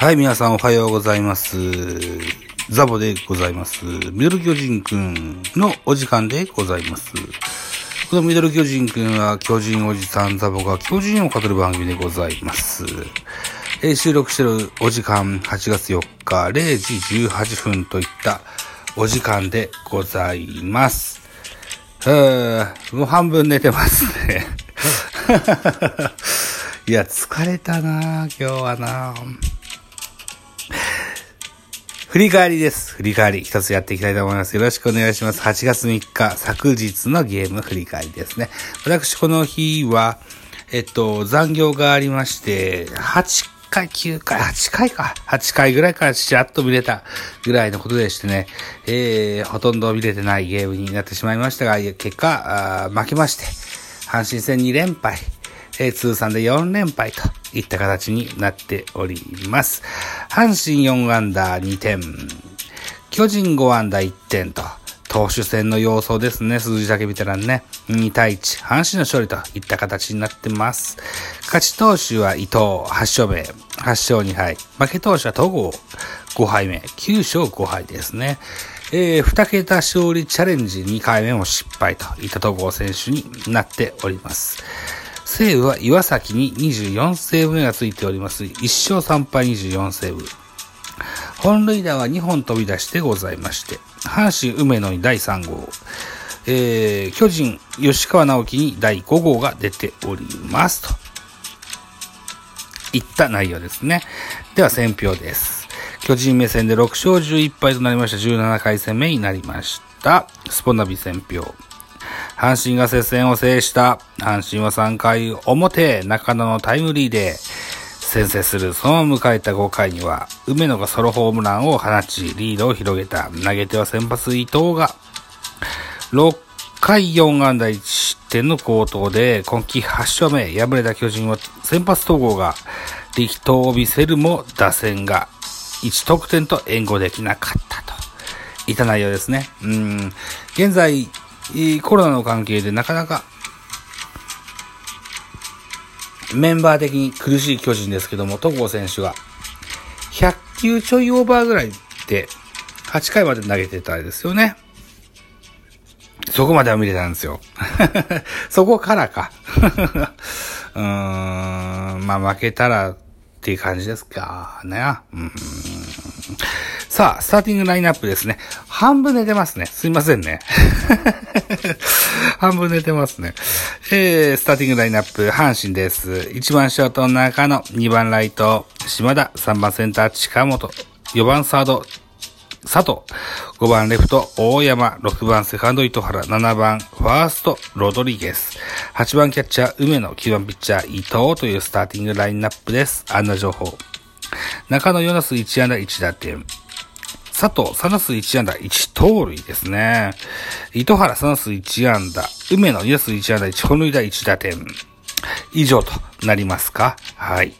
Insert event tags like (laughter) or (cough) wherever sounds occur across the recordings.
はい、皆さんおはようございます。ザボでございます。ミドル巨人くんのお時間でございます。このミドル巨人くんは巨人おじさんザボが巨人を語る番組でございます。えー収録してるお時間8月4日0時18分といったお時間でございます。うーんもう半分寝てますね。(laughs) いや、疲れたな今日はな振り返りです。振り返り。一つやっていきたいと思います。よろしくお願いします。8月3日、昨日のゲーム振り返りですね。私、この日は、えっと、残業がありまして、8回、9回、8回か。8回ぐらいからちらっと見れたぐらいのことでしてね、えー、ほとんど見れてないゲームになってしまいましたが、結果、負けまして、阪神戦2連敗、え通算で4連敗といった形になっております。阪神4アンダー2点、巨人5アンダー1点と、投手戦の様相ですね、数字だけ見たらね。2対1、阪神の勝利といった形になってます。勝ち投手は伊藤、8勝目、8勝2敗。負け投手は戸郷、5敗目、9勝5敗ですね。えー、2桁勝利チャレンジ2回目も失敗といった戸郷選手になっております。西武は岩崎に24セーブ目がついております。1勝3敗24セーブ。本塁打は2本飛び出してございまして、阪神梅野に第3号、えー、巨人吉川直樹に第5号が出ておりますと。いった内容ですね。では選票です。巨人目線で6勝11敗となりました17回戦目になりました。スポナビ選票。阪神が接戦を制した。阪神は3回表、中野のタイムリーで先制する。そのまま迎えた5回には、梅野がソロホームランを放ち、リードを広げた。投げては先発伊藤が、6回4安打1失点の好投で、今季8勝目、敗れた巨人は先発統合が力投を見せるも打線が1得点と援護できなかったと。いた内容ですね。うん。現在、コロナの関係でなかなかメンバー的に苦しい巨人ですけども、戸郷選手が100球ちょいオーバーぐらいで8回まで投げてたんですよね。そこまでは見れたんですよ。(laughs) そこからか。(laughs) うーん、まあ負けたらっていう感じですかね。うんさあ、スターティングラインナップですね。半分寝てますね。すいませんね。(laughs) 半分寝てますね。えー、スターティングラインナップ、阪神です。1番ショート中野、2番ライト、島田、3番センター、近本、4番サード、佐藤、5番レフト、大山、6番セカンド、糸原、7番ファースト、ロドリゲス、8番キャッチャー、梅野、9番ピッチャー、伊藤というスターティングラインナップです。あんな情報。中野、ヨナス、1安打1打点。佐藤、サナス1安打1盗塁ですね。糸原、サナス1安打。梅野、2打数1安打1本塁打1打点。以上となりますか？はい。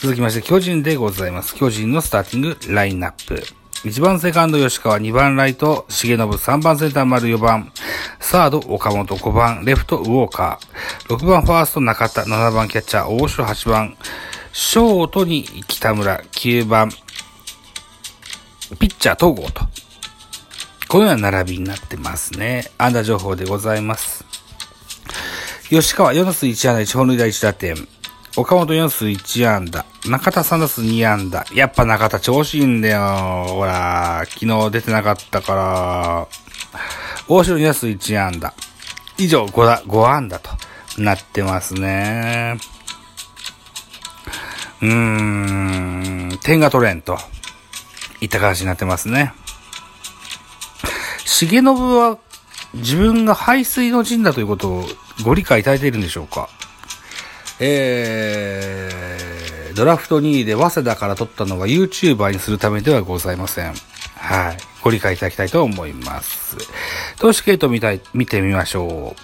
続きまして、巨人でございます。巨人のスターティングラインナップ。1番セカンド吉川、2番ライト重信、3番センター丸4番、サード岡本、5番レフトウォーカー、6番ファースト中田、7番キャッチャー大城、8番ショートに北村、9番ピッチャー統合と。このような並びになってますね。安打情報でございます。吉川4打数1安打1本塁打1打点。岡本4打数1安打。中田3打数2安打。やっぱ中田調子いいんだよ。ほら、昨日出てなかったから。大城2打数1安打。以上5打、5安打となってますね。うーん、点が取れんと。いった形になってますね。重信は自分が排水の陣だということをご理解いただいているんでしょうか？えー、ドラフト2位で早稲田から取ったのは YouTuber にするためではございません。はい。ご理解いただきたいと思います。投手系統見たい、見てみましょ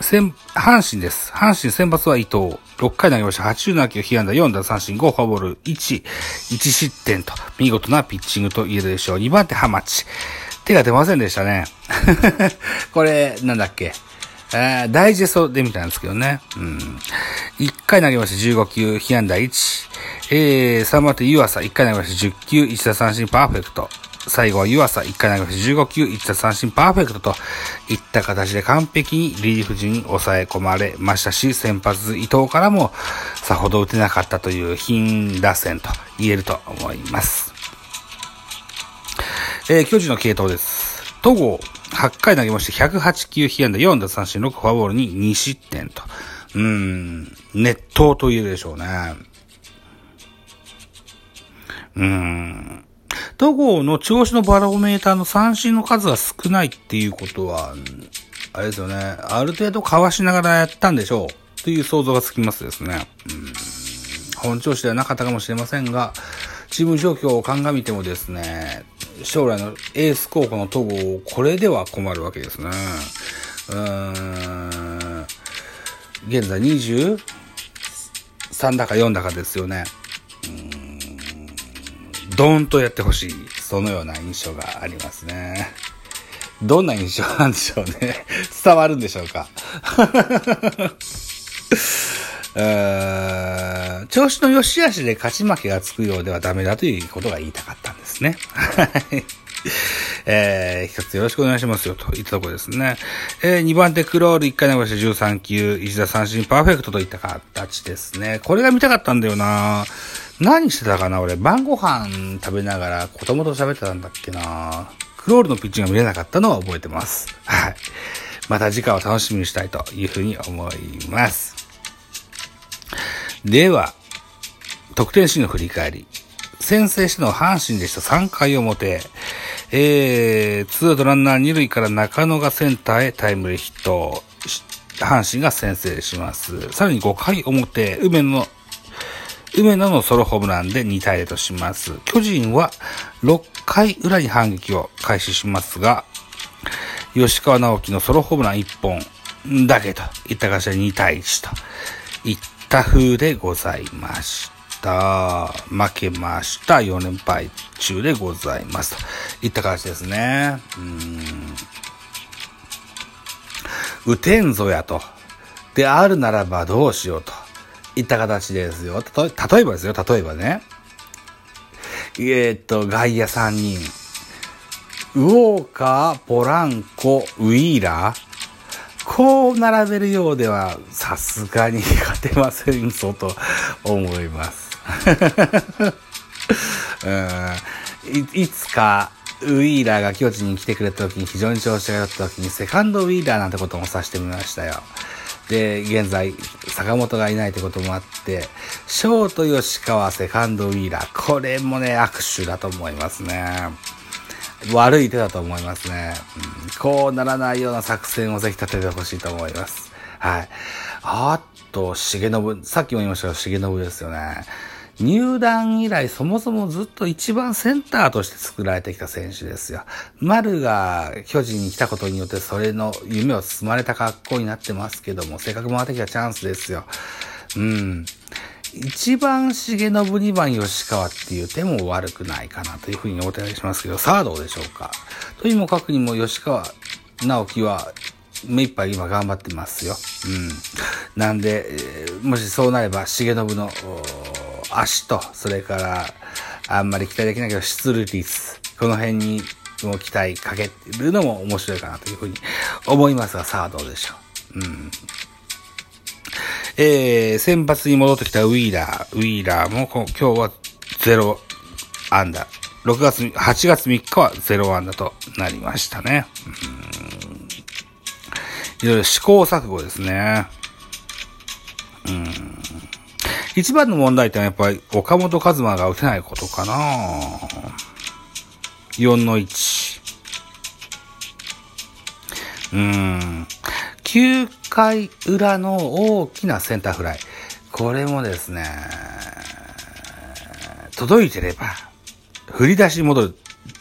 う。先、阪神です。阪神先発は伊藤。6回投げました。87球、被安打4打三振5、フォアボール1、1失点と、見事なピッチングと言えるでしょう。2番手、ハマチ。手が出ませんでしたね。(laughs) これ、なんだっけ？えー、ダイジェストで見たんですけどね。うん。1回投げました。15球、被安打1。えー、3番手湯浅、1回投げ出した10球、1打三振パーフェクト。最後は湯浅、1回投げ出し15球、1打三振パーフェクトといった形で完璧にリリーフ陣に抑え込まれましたし、先発伊藤からもさほど打てなかったという貧打線と言えると思います。えー、巨人の系統です。戸郷、8回投げまして108球被安打4打三振6フォアボールに2失点と。うん、熱湯と言えるでしょうね。うーん。戸郷の調子のバロメーターの三振の数が少ないっていうことは、あれですよね。ある程度かわしながらやったんでしょう。という想像がつきますですね。うん本調子ではなかったかもしれませんが、チーム状況を鑑みてもですね、将来のエース候補の戸郷、これでは困るわけですね。うーん。現在23だか4だかですよね。ドーンとやってほしい。そのような印象がありますね。どんな印象なんでしょうね。(laughs) 伝わるんでしょうか。う (laughs) 調子の良し悪しで勝ち負けがつくようではダメだということが言いたかったんですね。(laughs) はい。えー、一つよろしくお願いしますよ、といったところですね。えー、2番手クロール1回投げして13球、1打三振パーフェクトといった形ですね。これが見たかったんだよなぁ何してたかな俺、晩ご飯食べながら子供と喋ってたんだっけなクロールのピッチングが見れなかったのは覚えてます。はい。また次回を楽しみにしたいというふうに思います。では、得点シーンの振り返り。先制したのは阪神でした。3回表。えー、ツーアウトランナー2塁から中野がセンターへタイムリーヒット。阪神が先制します。さらに5回表、梅野の梅野のソロホームランで2対0とします。巨人は6回裏に反撃を開始しますが、吉川直樹のソロホームラン1本だけといった形で2対1といった風でございました。負けました。4連敗中でございます。といった形ですね。うん。打てんぞやと。であるならばどうしようと。いった形ですよ。例えばですよ、例えばね。えー、っと、外野3人。ウォーカー、ポランコ、ウィーラー。こう並べるようでは、さすがに (laughs) 勝てませんぞと思います。(laughs) うんい。つか、ウィーラーが巨人に来てくれた時に非常に調子が良かった時にセカンドウィーラーなんてこともさせてみましたよ。で、現在、坂本がいないってこともあって、ショート吉川、セカンドウィーラー、これもね、握手だと思いますね。悪い手だと思いますね。うん、こうならないような作戦をぜひ立ててほしいと思います。はい。あと、重信、さっきも言いましたが、重信ですよね。入団以来そもそもずっと一番センターとして作られてきた選手ですよ。丸が巨人に来たことによってそれの夢を進まれた格好になってますけども、せっかく回ってきたチャンスですよ。うん。一番重信2番吉川っていう手も悪くないかなというふうにお手上げしますけど、さあどうでしょうか？とにもかくにも吉川直樹は目いっぱい今頑張ってますよ。うん。なんで、もしそうなれば重信の足と、それから、あんまり期待できないけど、出塁率、この辺にも期待かけるのも面白いかなというふうに思いますが、さあどうでしょう。うん。えー、先発に戻ってきたウィーラー。ウィーラーも今日は0アンダー。6月、8月3日は0アンダーとなりましたね。うんいろいろ試行錯誤ですね。うん。一番の問題点はやっぱり岡本和真が打てないことかな4の1。うーん。9回裏の大きなセンターフライ。これもですね、届いてれば、振り出しに戻る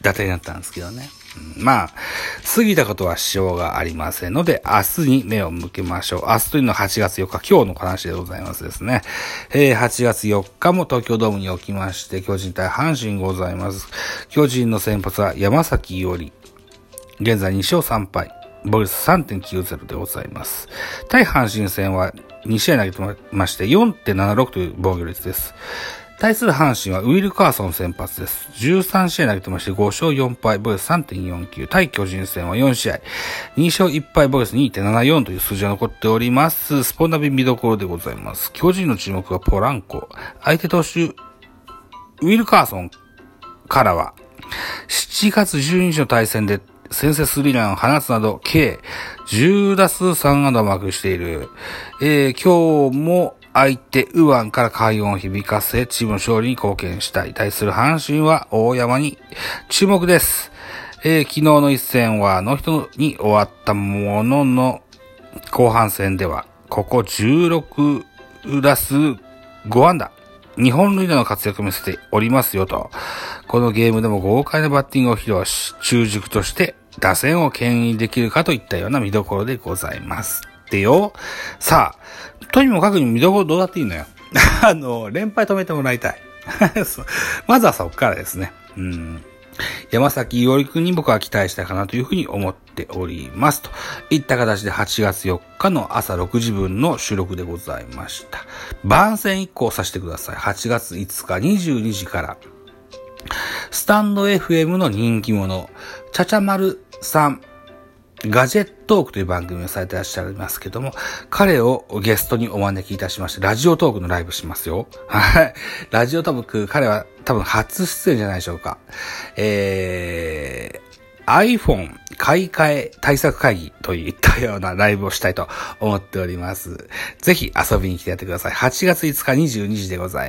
打点だったんですけどね。まあ、過ぎたことはしようがありませんので、明日に目を向けましょう。明日というのは8月4日、今日の話でございますですね。えー、8月4日も東京ドームにおきまして、巨人対阪神ございます。巨人の先発は山崎伊織。現在2勝3敗。ボルス3.90でございます。対阪神戦は2試合投げてまして4.76という防御率です。対する阪神はウィル・カーソン先発です。13試合投げてまして5勝4敗、ボイス3.49。対巨人戦は4試合、2勝1敗、ボイス2.74という数字が残っております。スポナビ見どころでございます。巨人の注目はポランコ。相手投手、ウィル・カーソンからは、7月12日の対戦で先制スリーランを放つなど、計10打数3安打をマークしている。えー今日も相手、ウアンから快音を響かせ、チームの勝利に貢献したい。対する阪神は大山に注目です。えー昨日の一戦はノーヒットに終わったものの、後半戦では、ここ16打数5安打。日本塁打の活躍を見せておりますよと。このゲームでも豪快なバッティングを披露し、中軸として打線を牽引できるかといったような見どころでございます。でよ。さあ、とにもかくにも見どころどうだっていいのよ。(laughs) あの、連敗止めてもらいたい。(laughs) まずはそこからですね。うん。山崎伊織くんに僕は期待したかなというふうに思っております。といった形で8月4日の朝6時分の収録でございました。番宣1個させてください。8月5日22時から。スタンド FM の人気者、ちゃちゃまるさん、ガジェットークという番組をされてらっしゃいますけども、彼をゲストにお招きいたしまして、ラジオトークのライブしますよ。はい。ラジオトーク、彼は多分初出演じゃないでしょうか。えー、iPhone 買い替え対策会議といったようなライブをしたいと思っております。ぜひ遊びに来てやってください。8月5日22時でございます。